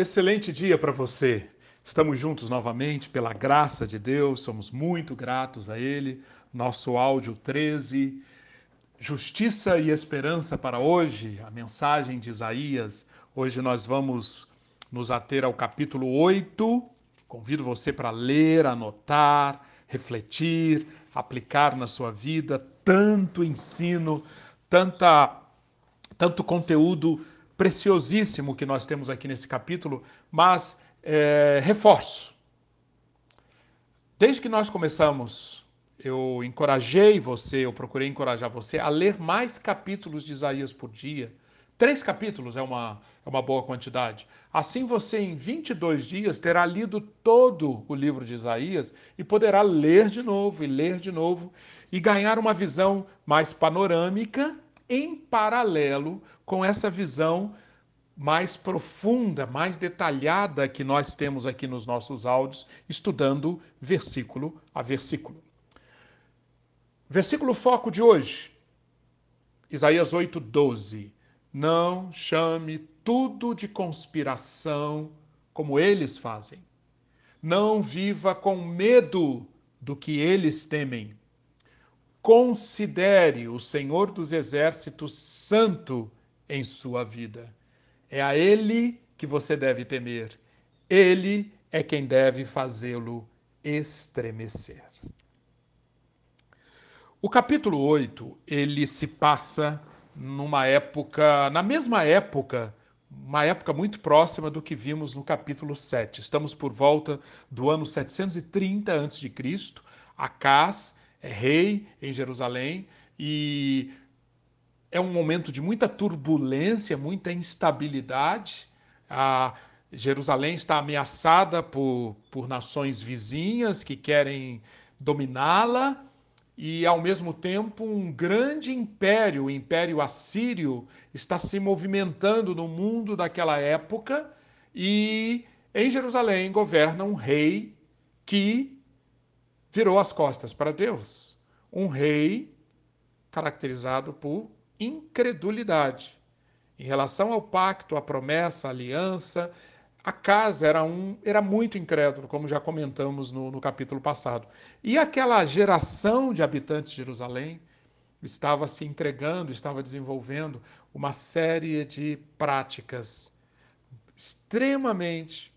Excelente dia para você. Estamos juntos novamente pela graça de Deus, somos muito gratos a Ele. Nosso áudio 13, Justiça e Esperança para hoje, a mensagem de Isaías. Hoje nós vamos nos ater ao capítulo 8. Convido você para ler, anotar, refletir, aplicar na sua vida tanto ensino, tanta, tanto conteúdo preciosíssimo que nós temos aqui nesse capítulo, mas é, reforço. Desde que nós começamos, eu encorajei você, eu procurei encorajar você a ler mais capítulos de Isaías por dia. Três capítulos é uma, é uma boa quantidade. Assim você, em 22 dias, terá lido todo o livro de Isaías e poderá ler de novo e ler de novo e ganhar uma visão mais panorâmica em paralelo com essa visão mais profunda, mais detalhada que nós temos aqui nos nossos áudios, estudando versículo a versículo. Versículo foco de hoje, Isaías 8, 12. Não chame tudo de conspiração como eles fazem. Não viva com medo do que eles temem. Considere o Senhor dos Exércitos santo em sua vida. É a Ele que você deve temer. Ele é quem deve fazê-lo estremecer. O capítulo 8, ele se passa numa época, na mesma época, uma época muito próxima do que vimos no capítulo 7. Estamos por volta do ano 730 a.C. Acás é rei em Jerusalém e é um momento de muita turbulência, muita instabilidade. A Jerusalém está ameaçada por, por nações vizinhas que querem dominá-la e, ao mesmo tempo, um grande império, o Império Assírio, está se movimentando no mundo daquela época e em Jerusalém governa um rei que virou as costas para Deus. Um rei caracterizado por incredulidade. Em relação ao pacto, à promessa, à aliança, a casa era, um, era muito incrédulo, como já comentamos no, no capítulo passado. E aquela geração de habitantes de Jerusalém estava se entregando, estava desenvolvendo uma série de práticas extremamente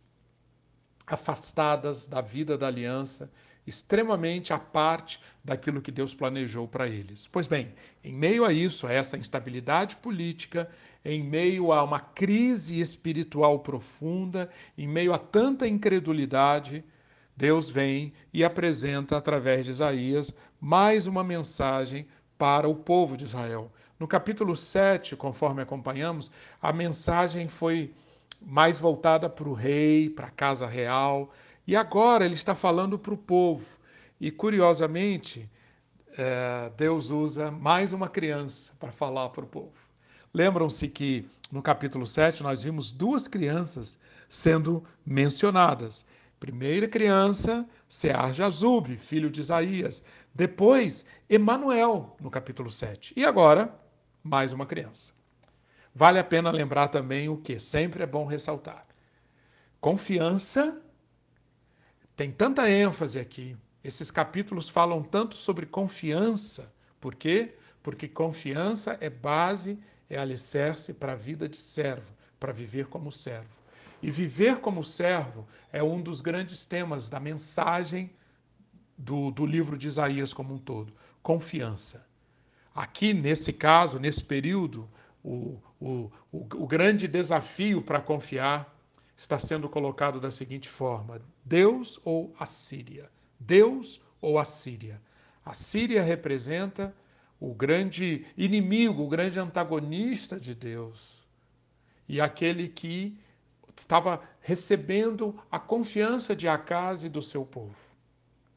afastadas da vida da aliança, extremamente à parte daquilo que Deus planejou para eles. Pois bem, em meio a isso, a essa instabilidade política, em meio a uma crise espiritual profunda, em meio a tanta incredulidade, Deus vem e apresenta através de Isaías mais uma mensagem para o povo de Israel. No capítulo 7, conforme acompanhamos, a mensagem foi mais voltada para o rei, para a casa real, e agora ele está falando para o povo. E curiosamente, é, Deus usa mais uma criança para falar para o povo. Lembram-se que no capítulo 7 nós vimos duas crianças sendo mencionadas. Primeira criança, Sear Jazub, filho de Isaías. Depois, Emanuel, no capítulo 7. E agora, mais uma criança. Vale a pena lembrar também o que sempre é bom ressaltar. Confiança tem tanta ênfase aqui, esses capítulos falam tanto sobre confiança. Por quê? Porque confiança é base, é alicerce para a vida de servo, para viver como servo. E viver como servo é um dos grandes temas da mensagem do, do livro de Isaías como um todo. Confiança. Aqui, nesse caso, nesse período, o, o, o, o grande desafio para confiar está sendo colocado da seguinte forma: Deus ou a Síria? Deus ou a Síria? A Síria representa o grande inimigo, o grande antagonista de Deus. E aquele que estava recebendo a confiança de Acas e do seu povo.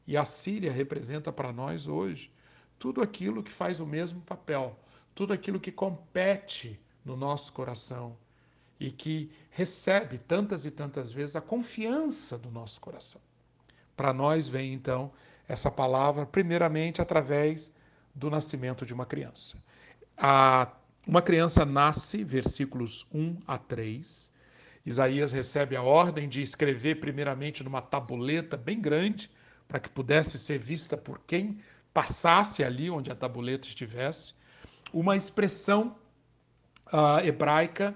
E a Síria representa para nós hoje tudo aquilo que faz o mesmo papel, tudo aquilo que compete no nosso coração e que recebe tantas e tantas vezes a confiança do nosso coração. Para nós vem então essa palavra, primeiramente através do nascimento de uma criança. A, uma criança nasce, versículos 1 a 3, Isaías recebe a ordem de escrever primeiramente numa tabuleta bem grande, para que pudesse ser vista por quem passasse ali onde a tabuleta estivesse, uma expressão uh, hebraica,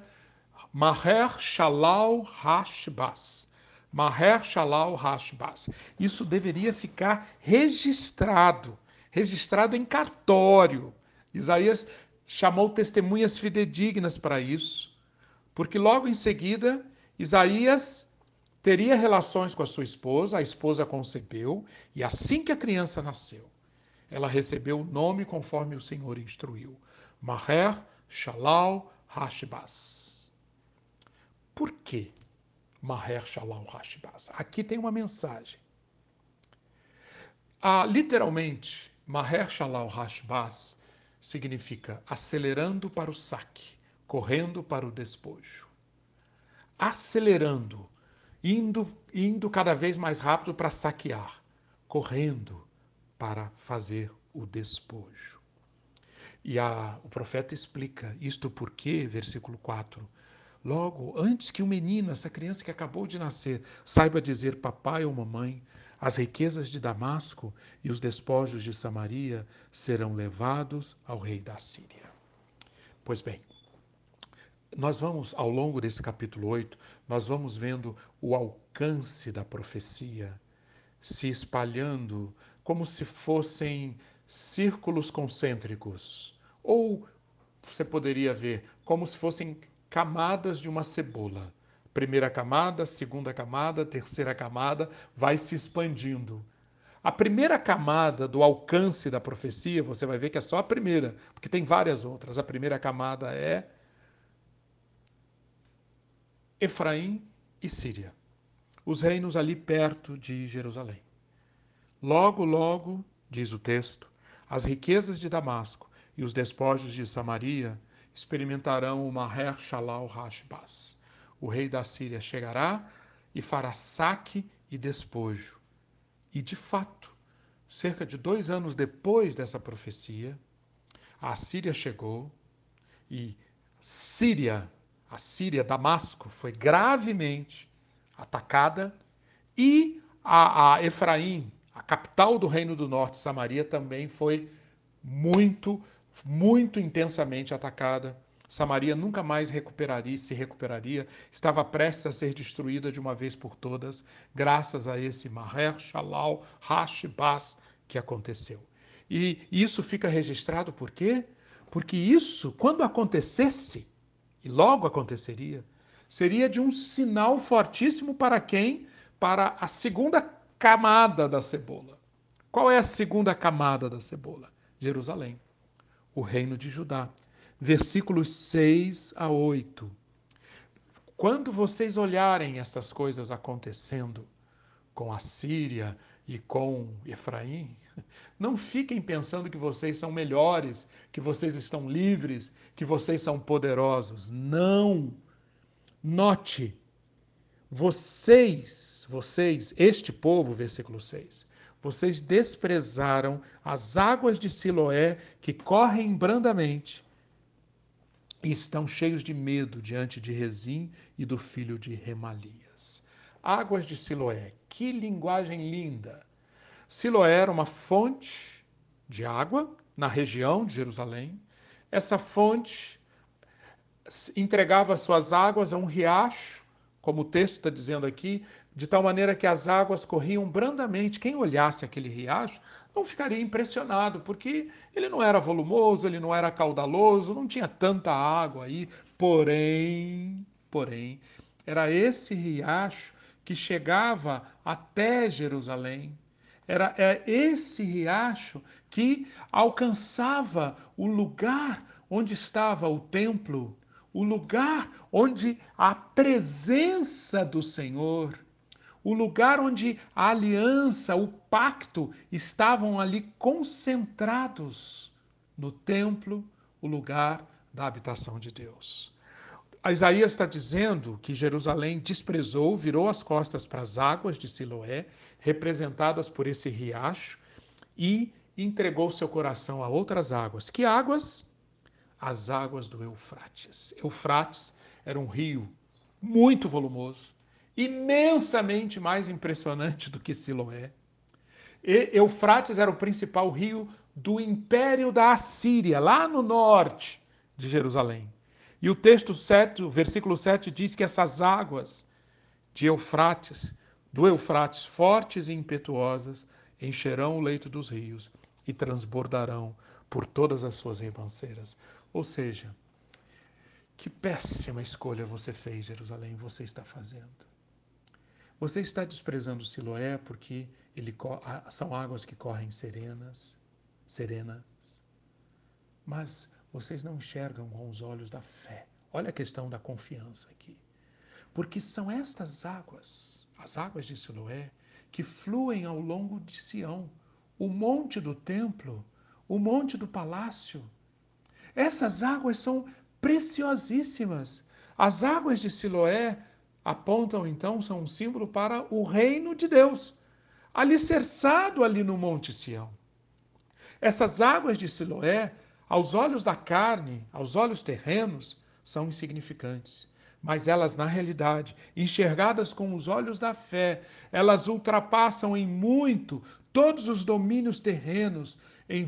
Maher Shalal Hashbas. Maher Shalal Hashbas. Isso deveria ficar registrado, registrado em cartório. Isaías chamou testemunhas fidedignas para isso, porque logo em seguida Isaías teria relações com a sua esposa, a esposa concebeu, e assim que a criança nasceu, ela recebeu o nome conforme o Senhor instruiu: Maher Shalal Hashbas. Por que Maher Shalal Hashbas? Aqui tem uma mensagem. Ah, literalmente, Maher Shalal Hashbas significa acelerando para o saque, correndo para o despojo. Acelerando, indo, indo cada vez mais rápido para saquear, correndo para fazer o despojo. E a, o profeta explica isto porque, versículo 4, logo antes que o menino, essa criança que acabou de nascer, saiba dizer papai ou mamãe, as riquezas de Damasco e os despojos de Samaria serão levados ao rei da Síria. Pois bem, nós vamos, ao longo desse capítulo 8, nós vamos vendo o alcance da profecia se espalhando como se fossem círculos concêntricos. Ou você poderia ver como se fossem camadas de uma cebola. Primeira camada, segunda camada, terceira camada, vai se expandindo. A primeira camada do alcance da profecia, você vai ver que é só a primeira, porque tem várias outras. A primeira camada é Efraim e Síria, os reinos ali perto de Jerusalém. Logo, logo, diz o texto, as riquezas de Damasco e os despojos de Samaria experimentarão o Maher Shalal Hashbaz. O rei da Síria chegará e fará saque e despojo. E, de fato, cerca de dois anos depois dessa profecia, a Síria chegou e Síria a Síria, Damasco, foi gravemente atacada e a, a Efraim, a capital do Reino do Norte, Samaria, também foi muito, muito intensamente atacada. Samaria nunca mais recuperaria, se recuperaria, estava prestes a ser destruída de uma vez por todas, graças a esse Maher Shalal Hashbaz que aconteceu. E isso fica registrado por quê? Porque isso, quando acontecesse, e logo aconteceria, seria de um sinal fortíssimo para quem? Para a segunda camada da cebola. Qual é a segunda camada da cebola? Jerusalém, o reino de Judá. Versículos 6 a 8. Quando vocês olharem estas coisas acontecendo com a Síria e com Efraim, não fiquem pensando que vocês são melhores, que vocês estão livres, que vocês são poderosos. Não! Note, vocês, vocês, este povo, versículo 6, vocês desprezaram as águas de Siloé que correm brandamente e estão cheios de medo diante de Rezim e do filho de Remalias. Águas de Siloé, que linguagem linda! Siloé era uma fonte de água na região de Jerusalém. Essa fonte entregava suas águas a um riacho, como o texto está dizendo aqui, de tal maneira que as águas corriam brandamente. Quem olhasse aquele riacho não ficaria impressionado, porque ele não era volumoso, ele não era caudaloso, não tinha tanta água aí. Porém, porém, era esse riacho que chegava até Jerusalém era é esse riacho que alcançava o lugar onde estava o templo, o lugar onde a presença do Senhor, o lugar onde a aliança, o pacto estavam ali concentrados no templo, o lugar da habitação de Deus. A Isaías está dizendo que Jerusalém desprezou, virou as costas para as águas de Siloé representadas por esse riacho, e entregou seu coração a outras águas. Que águas? As águas do Eufrates. Eufrates era um rio muito volumoso, imensamente mais impressionante do que Siloé. E Eufrates era o principal rio do império da Assíria, lá no norte de Jerusalém. E o texto 7, o versículo 7 diz que essas águas de Eufrates, do Eufrates, fortes e impetuosas, encherão o leito dos rios e transbordarão por todas as suas ribanceiras. Ou seja, que péssima escolha você fez, Jerusalém, você está fazendo. Você está desprezando Siloé porque ele, são águas que correm serenas, serenas. Mas vocês não enxergam com os olhos da fé. Olha a questão da confiança aqui. Porque são estas águas, as águas de Siloé, que fluem ao longo de Sião, o monte do templo, o monte do palácio. Essas águas são preciosíssimas. As águas de Siloé apontam então, são um símbolo para o reino de Deus, alicerçado ali no Monte Sião. Essas águas de Siloé, aos olhos da carne, aos olhos terrenos, são insignificantes. Mas elas, na realidade, enxergadas com os olhos da fé, elas ultrapassam em muito todos os domínios terrenos, em,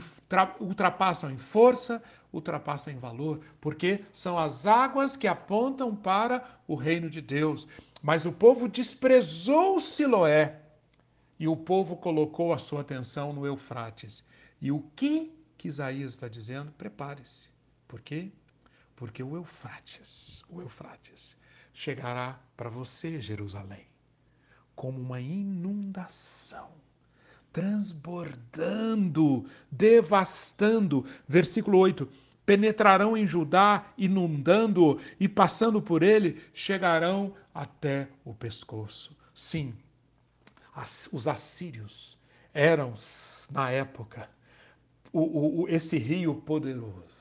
ultrapassam em força, ultrapassam em valor, porque são as águas que apontam para o reino de Deus. Mas o povo desprezou Siloé e o povo colocou a sua atenção no Eufrates. E o que, que Isaías está dizendo? Prepare-se. Por quê? Porque o Eufrates, o Eufrates, chegará para você, Jerusalém, como uma inundação transbordando, devastando. Versículo 8: penetrarão em Judá, inundando e passando por ele, chegarão até o pescoço. Sim, as, os assírios eram, na época, o, o, esse rio poderoso.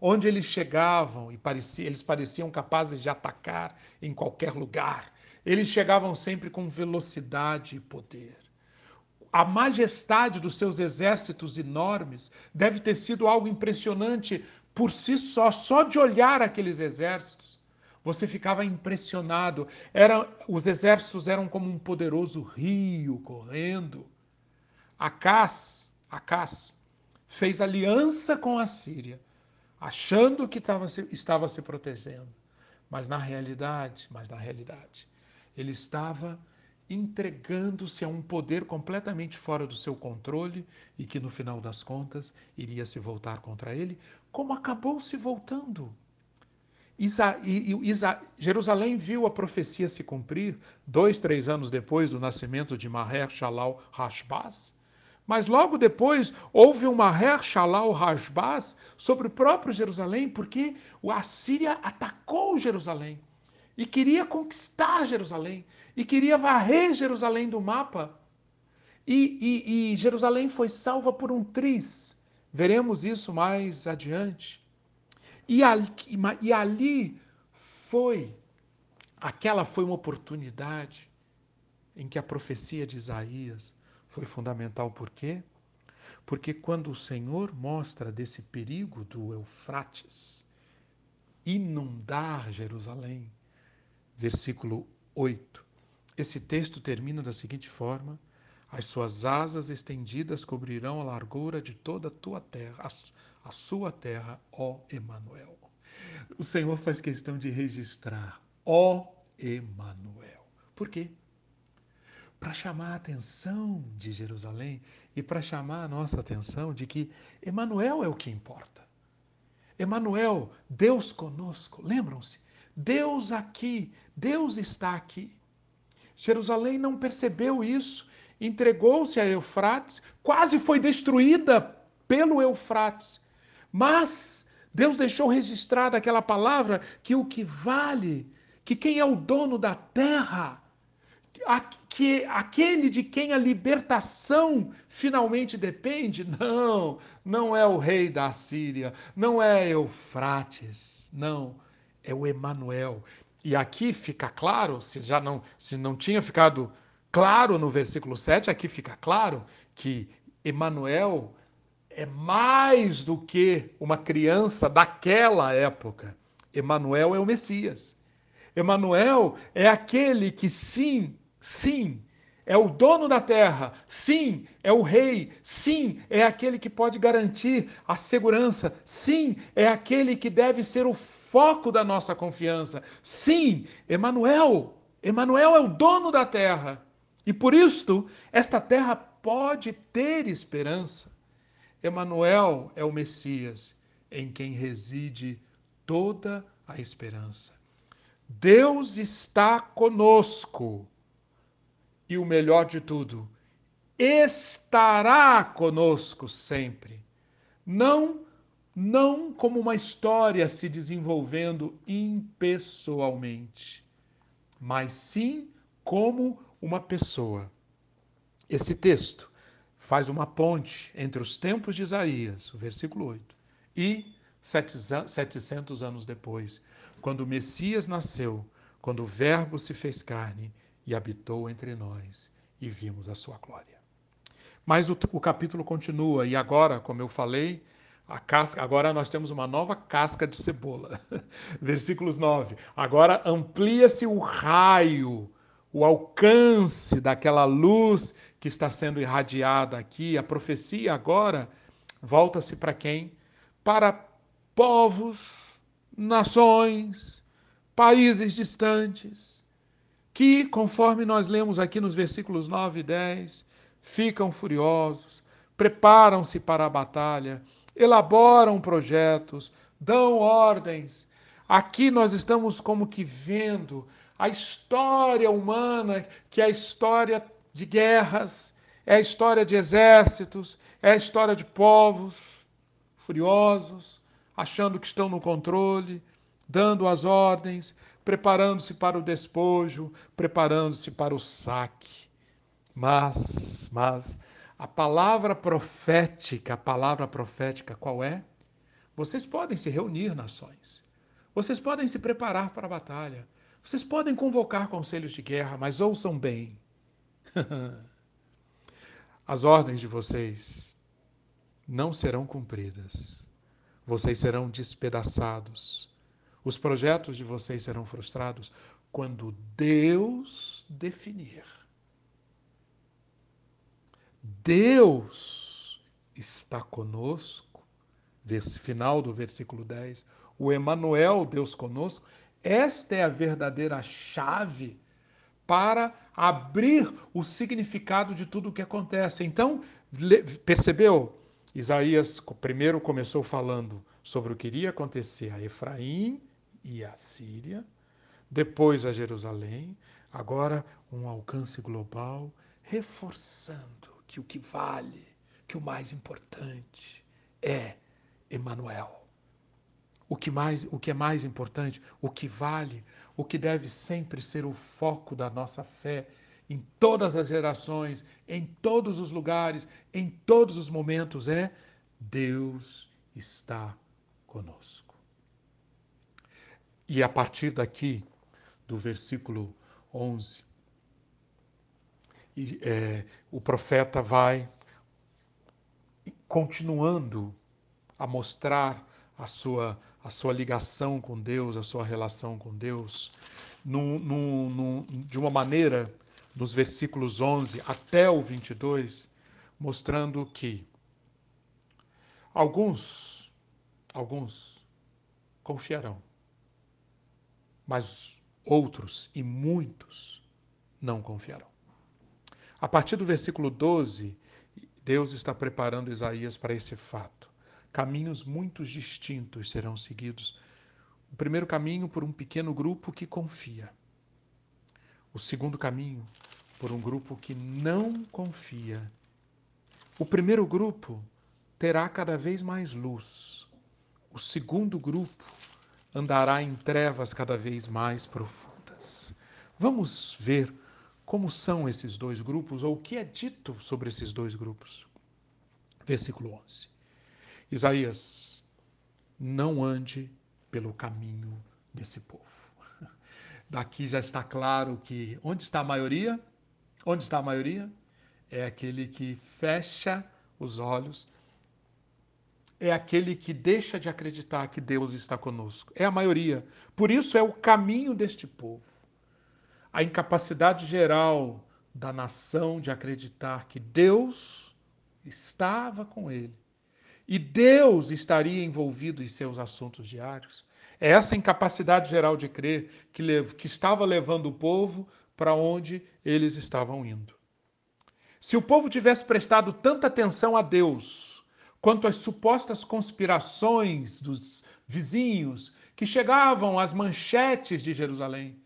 Onde eles chegavam e parecia, eles pareciam capazes de atacar em qualquer lugar. Eles chegavam sempre com velocidade e poder a majestade dos seus exércitos enormes deve ter sido algo impressionante por si só, só de olhar aqueles exércitos. Você ficava impressionado. Era, os exércitos eram como um poderoso rio correndo. Acás, Acás fez aliança com a Síria, achando que estava, estava se protegendo. Mas na realidade, mas na realidade, ele estava entregando-se a um poder completamente fora do seu controle e que no final das contas iria se voltar contra ele, como acabou se voltando. Isa, Isa, Jerusalém viu a profecia se cumprir dois, três anos depois do nascimento de Maher Shalal Hashbaz, mas logo depois houve um Maher Shalal Hashbaz sobre o próprio Jerusalém, porque a Síria atacou Jerusalém e queria conquistar Jerusalém e queria varrer Jerusalém do mapa. E, e, e Jerusalém foi salva por um triz. Veremos isso mais adiante. E ali, e ali foi, aquela foi uma oportunidade em que a profecia de Isaías foi fundamental. Por quê? Porque quando o Senhor mostra desse perigo do Eufrates inundar Jerusalém, versículo 8, esse texto termina da seguinte forma: As suas asas estendidas cobrirão a largura de toda a tua terra, a, sua terra, ó Emanuel. O Senhor faz questão de registrar, ó Emanuel. Por quê? Para chamar a atenção de Jerusalém e para chamar a nossa atenção de que Emanuel é o que importa. Emanuel, Deus conosco. Lembram-se? Deus aqui, Deus está aqui. Jerusalém não percebeu isso, entregou-se a Eufrates, quase foi destruída pelo Eufrates. Mas Deus deixou registrada aquela palavra que o que vale, que quem é o dono da terra, que aquele de quem a libertação finalmente depende, não, não é o rei da Síria, não é Eufrates, não, é o Emanuel. E aqui fica claro, se já não, se não tinha ficado claro no versículo 7, aqui fica claro que Emanuel é mais do que uma criança daquela época. Emanuel é o Messias. Emanuel é aquele que sim, sim, é o dono da terra, sim, é o rei, sim, é aquele que pode garantir a segurança, sim, é aquele que deve ser o foco da nossa confiança. Sim, Emanuel, Emanuel é o dono da terra. E por isto, esta terra pode ter esperança. Emanuel é o Messias em quem reside toda a esperança. Deus está conosco. E o melhor de tudo, estará conosco sempre. Não não como uma história se desenvolvendo impessoalmente, mas sim como uma pessoa. Esse texto faz uma ponte entre os tempos de Isaías, o versículo 8, e 700 anos depois, quando o Messias nasceu, quando o Verbo se fez carne e habitou entre nós e vimos a sua glória. Mas o, o capítulo continua, e agora, como eu falei, casca, agora nós temos uma nova casca de cebola. Versículos 9. Agora amplia-se o raio, o alcance daquela luz que está sendo irradiada aqui. A profecia agora volta-se para quem? Para povos, nações, países distantes, que, conforme nós lemos aqui nos versículos 9 e 10, ficam furiosos, preparam-se para a batalha, elaboram projetos, dão ordens. Aqui nós estamos como que vendo a história humana, que é a história de guerras, é a história de exércitos, é a história de povos furiosos, achando que estão no controle, dando as ordens, preparando-se para o despojo, preparando-se para o saque. Mas, mas a palavra profética, a palavra profética qual é? Vocês podem se reunir, nações. Vocês podem se preparar para a batalha. Vocês podem convocar conselhos de guerra, mas ouçam bem. As ordens de vocês não serão cumpridas. Vocês serão despedaçados. Os projetos de vocês serão frustrados quando Deus definir Deus está conosco, final do versículo 10, o Emanuel, Deus conosco, esta é a verdadeira chave para abrir o significado de tudo o que acontece. Então, percebeu? Isaías primeiro começou falando sobre o que iria acontecer a Efraim e a Síria, depois a Jerusalém, agora um alcance global, reforçando que o que vale, que o mais importante é Emanuel. O que mais, o que é mais importante, o que vale, o que deve sempre ser o foco da nossa fé em todas as gerações, em todos os lugares, em todos os momentos é Deus está conosco. E a partir daqui, do versículo 11, e, é, o profeta vai continuando a mostrar a sua, a sua ligação com Deus, a sua relação com Deus, de uma maneira, nos versículos 11 até o 22, mostrando que alguns, alguns confiarão, mas outros e muitos não confiarão. A partir do versículo 12, Deus está preparando Isaías para esse fato. Caminhos muito distintos serão seguidos. O primeiro caminho por um pequeno grupo que confia. O segundo caminho por um grupo que não confia. O primeiro grupo terá cada vez mais luz. O segundo grupo andará em trevas cada vez mais profundas. Vamos ver como são esses dois grupos ou o que é dito sobre esses dois grupos. Versículo 11. Isaías, não ande pelo caminho desse povo. Daqui já está claro que onde está a maioria? Onde está a maioria? É aquele que fecha os olhos é aquele que deixa de acreditar que Deus está conosco. É a maioria. Por isso é o caminho deste povo. A incapacidade geral da nação de acreditar que Deus estava com ele e Deus estaria envolvido em seus assuntos diários. É essa incapacidade geral de crer que, que estava levando o povo para onde eles estavam indo. Se o povo tivesse prestado tanta atenção a Deus quanto às supostas conspirações dos vizinhos que chegavam às manchetes de Jerusalém,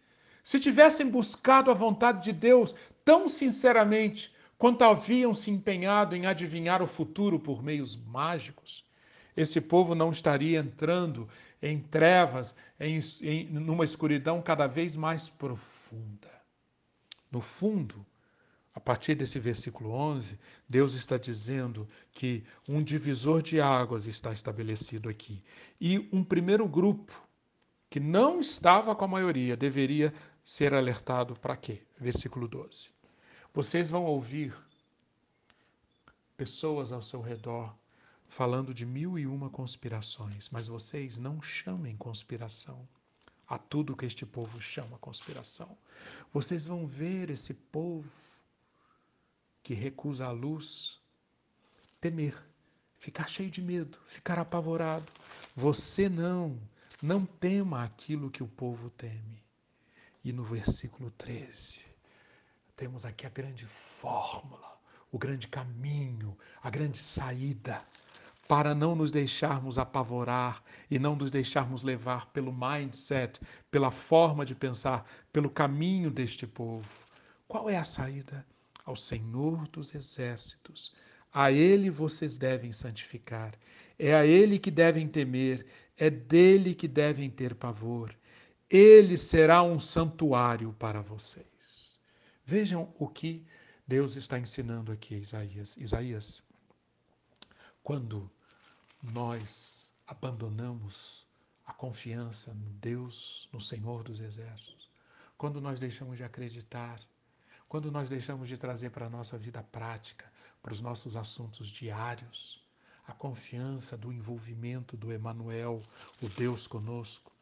se tivessem buscado a vontade de Deus tão sinceramente quanto haviam se empenhado em adivinhar o futuro por meios mágicos, esse povo não estaria entrando em trevas, em, em, numa escuridão cada vez mais profunda. No fundo, a partir desse versículo 11, Deus está dizendo que um divisor de águas está estabelecido aqui. E um primeiro grupo, que não estava com a maioria, deveria ser alertado para quê? Versículo 12. Vocês vão ouvir pessoas ao seu redor falando de mil e uma conspirações, mas vocês não chamem conspiração a tudo que este povo chama conspiração. Vocês vão ver esse povo que recusa a luz temer, ficar cheio de medo, ficar apavorado. Você não, não tema aquilo que o povo teme. E no versículo 13, temos aqui a grande fórmula, o grande caminho, a grande saída para não nos deixarmos apavorar e não nos deixarmos levar pelo mindset, pela forma de pensar, pelo caminho deste povo. Qual é a saída? Ao Senhor dos Exércitos. A Ele vocês devem santificar. É a Ele que devem temer. É dele que devem ter pavor. Ele será um santuário para vocês. Vejam o que Deus está ensinando aqui, Isaías. Isaías, quando nós abandonamos a confiança no Deus, no Senhor dos Exércitos, quando nós deixamos de acreditar, quando nós deixamos de trazer para a nossa vida prática, para os nossos assuntos diários, a confiança do envolvimento do Emanuel, o Deus conosco,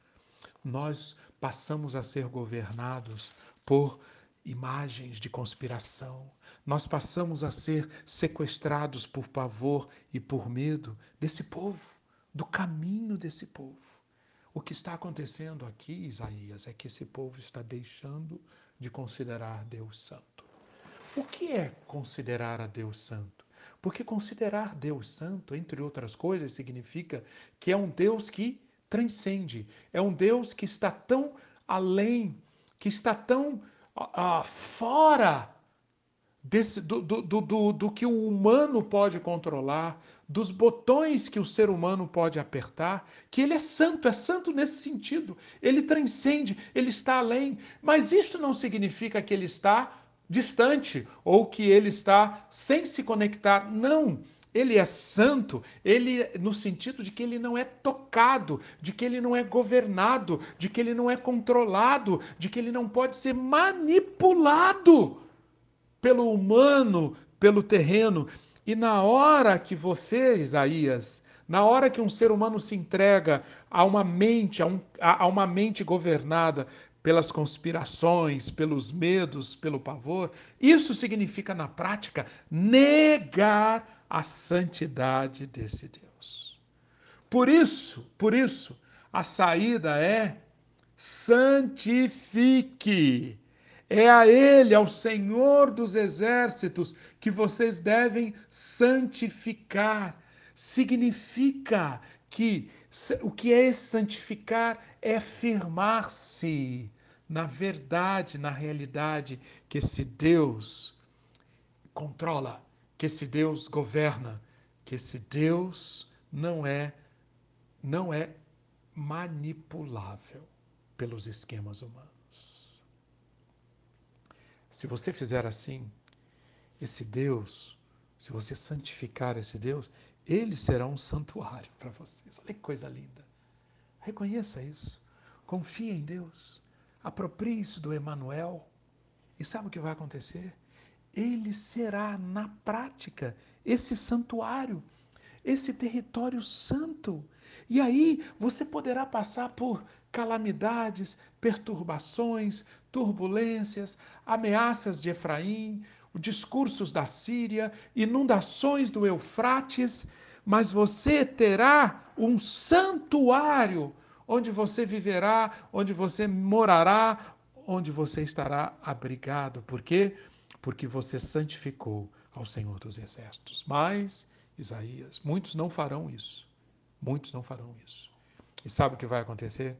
nós passamos a ser governados por imagens de conspiração. Nós passamos a ser sequestrados por pavor e por medo desse povo, do caminho desse povo. O que está acontecendo aqui, Isaías, é que esse povo está deixando de considerar Deus Santo. O que é considerar a Deus Santo? Porque considerar Deus Santo, entre outras coisas, significa que é um Deus que transcende, é um Deus que está tão além, que está tão uh, fora desse, do, do, do, do que o humano pode controlar, dos botões que o ser humano pode apertar, que ele é santo, é santo nesse sentido. Ele transcende, ele está além. Mas isto não significa que ele está distante ou que ele está sem se conectar. Não. Ele é santo, ele no sentido de que ele não é tocado, de que ele não é governado, de que ele não é controlado, de que ele não pode ser manipulado pelo humano, pelo terreno. E na hora que você, Isaías, na hora que um ser humano se entrega a uma mente, a, um, a, uma mente governada pelas conspirações, pelos medos, pelo pavor, isso significa na prática negar a santidade desse Deus. Por isso, por isso, a saída é santifique. É a Ele, ao Senhor dos exércitos, que vocês devem santificar. Significa que o que é santificar é firmar-se na verdade, na realidade que esse Deus controla que esse Deus governa, que esse Deus não é não é manipulável pelos esquemas humanos. Se você fizer assim, esse Deus, se você santificar esse Deus, ele será um santuário para vocês. Olha que coisa linda. Reconheça isso. Confie em Deus. Aproprie-se do Emanuel. E sabe o que vai acontecer? ele será, na prática, esse santuário. esse território santo. E aí você poderá passar por calamidades, perturbações, turbulências, ameaças de Efraim, discursos da Síria, inundações do Eufrates, mas você terá um santuário onde você viverá, onde você morará, onde você estará abrigado. Por quê? Porque você santificou ao Senhor dos Exércitos. Mas, Isaías, muitos não farão isso. Muitos não farão isso. E sabe o que vai acontecer?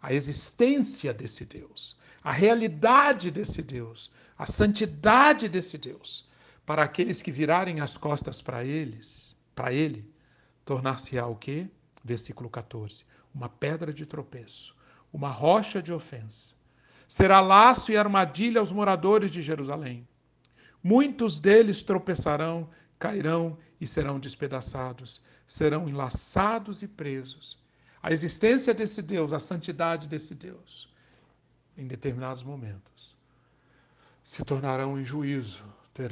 A existência desse Deus, a realidade desse Deus, a santidade desse Deus, para aqueles que virarem as costas para eles, para ele, tornar-se-á o quê? Versículo 14. Uma pedra de tropeço, uma rocha de ofensa. Será laço e armadilha aos moradores de Jerusalém. Muitos deles tropeçarão, cairão e serão despedaçados, serão enlaçados e presos. A existência desse Deus, a santidade desse Deus, em determinados momentos, se tornarão em juízo,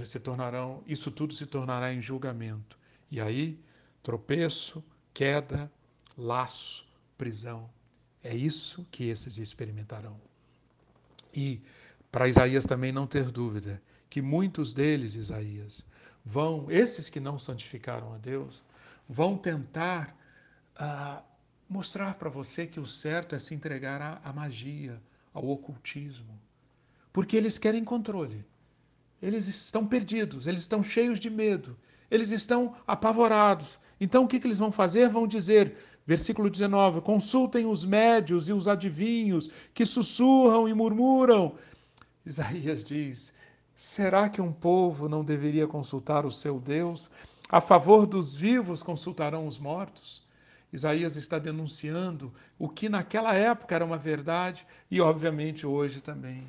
se tornarão, isso tudo se tornará em julgamento. E aí, tropeço, queda, laço, prisão. É isso que esses experimentarão. E para Isaías também não ter dúvida que muitos deles, Isaías, vão, esses que não santificaram a Deus, vão tentar uh, mostrar para você que o certo é se entregar à, à magia, ao ocultismo, porque eles querem controle. Eles estão perdidos, eles estão cheios de medo, eles estão apavorados. Então o que, que eles vão fazer? Vão dizer, versículo 19: consultem os médios e os adivinhos que sussurram e murmuram. Isaías diz: será que um povo não deveria consultar o seu Deus? A favor dos vivos consultarão os mortos? Isaías está denunciando o que naquela época era uma verdade e, obviamente, hoje também.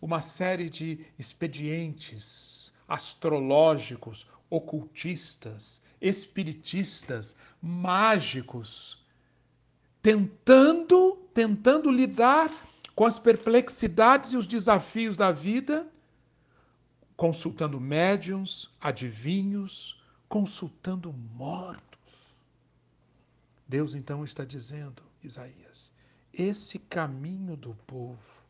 Uma série de expedientes astrológicos, ocultistas, espiritistas, mágicos, tentando, tentando lidar com as perplexidades e os desafios da vida, consultando médiums, adivinhos, consultando mortos. Deus então está dizendo, Isaías, esse caminho do povo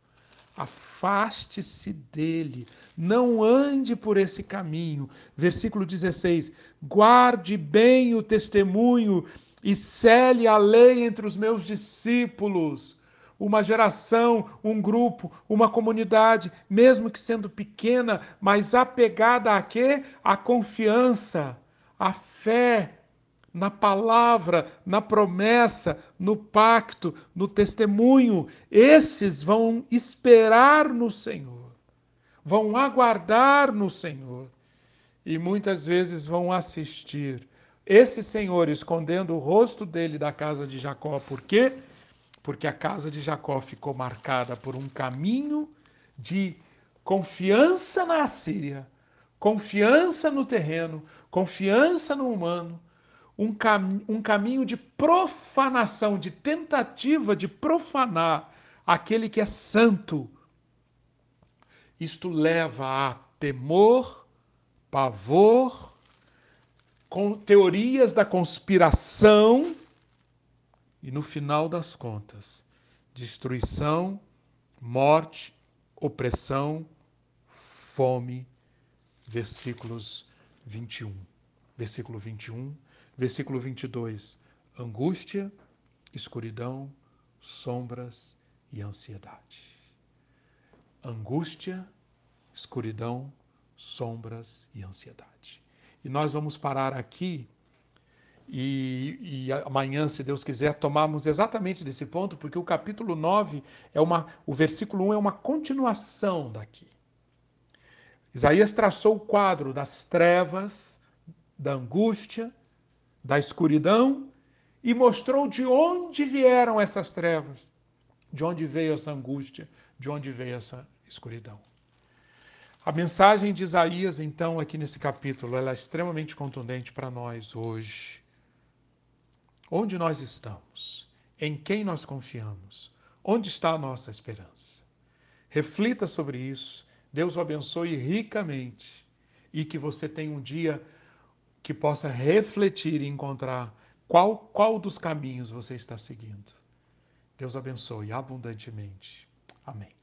afaste-se dele, não ande por esse caminho. Versículo 16: guarde bem o testemunho e cele a lei entre os meus discípulos. Uma geração, um grupo, uma comunidade, mesmo que sendo pequena, mas apegada a quê? A confiança, a fé, na palavra, na promessa, no pacto, no testemunho. Esses vão esperar no Senhor, vão aguardar no Senhor e muitas vezes vão assistir. Esse Senhor escondendo o rosto dele da casa de Jacó, por quê? Porque a casa de Jacó ficou marcada por um caminho de confiança na Síria, confiança no terreno, confiança no humano um, cam um caminho de profanação, de tentativa de profanar aquele que é santo. Isto leva a temor, pavor, com teorias da conspiração e, no final das contas, destruição, morte, opressão, fome. Versículos 21. Versículo 21 Versículo 22. Angústia, escuridão, sombras e ansiedade. Angústia, escuridão, sombras e ansiedade. E nós vamos parar aqui e, e, amanhã, se Deus quiser, tomarmos exatamente desse ponto, porque o capítulo 9 é uma, o versículo 1 é uma continuação daqui. Isaías traçou o quadro das trevas, da angústia, da escuridão e mostrou de onde vieram essas trevas, de onde veio essa angústia, de onde veio essa escuridão. A mensagem de Isaías, então, aqui nesse capítulo, ela é extremamente contundente para nós hoje. Onde nós estamos? Em quem nós confiamos? Onde está a nossa esperança? Reflita sobre isso. Deus o abençoe ricamente e que você tenha um dia que possa refletir e encontrar qual, qual dos caminhos você está seguindo. Deus abençoe abundantemente. Amém.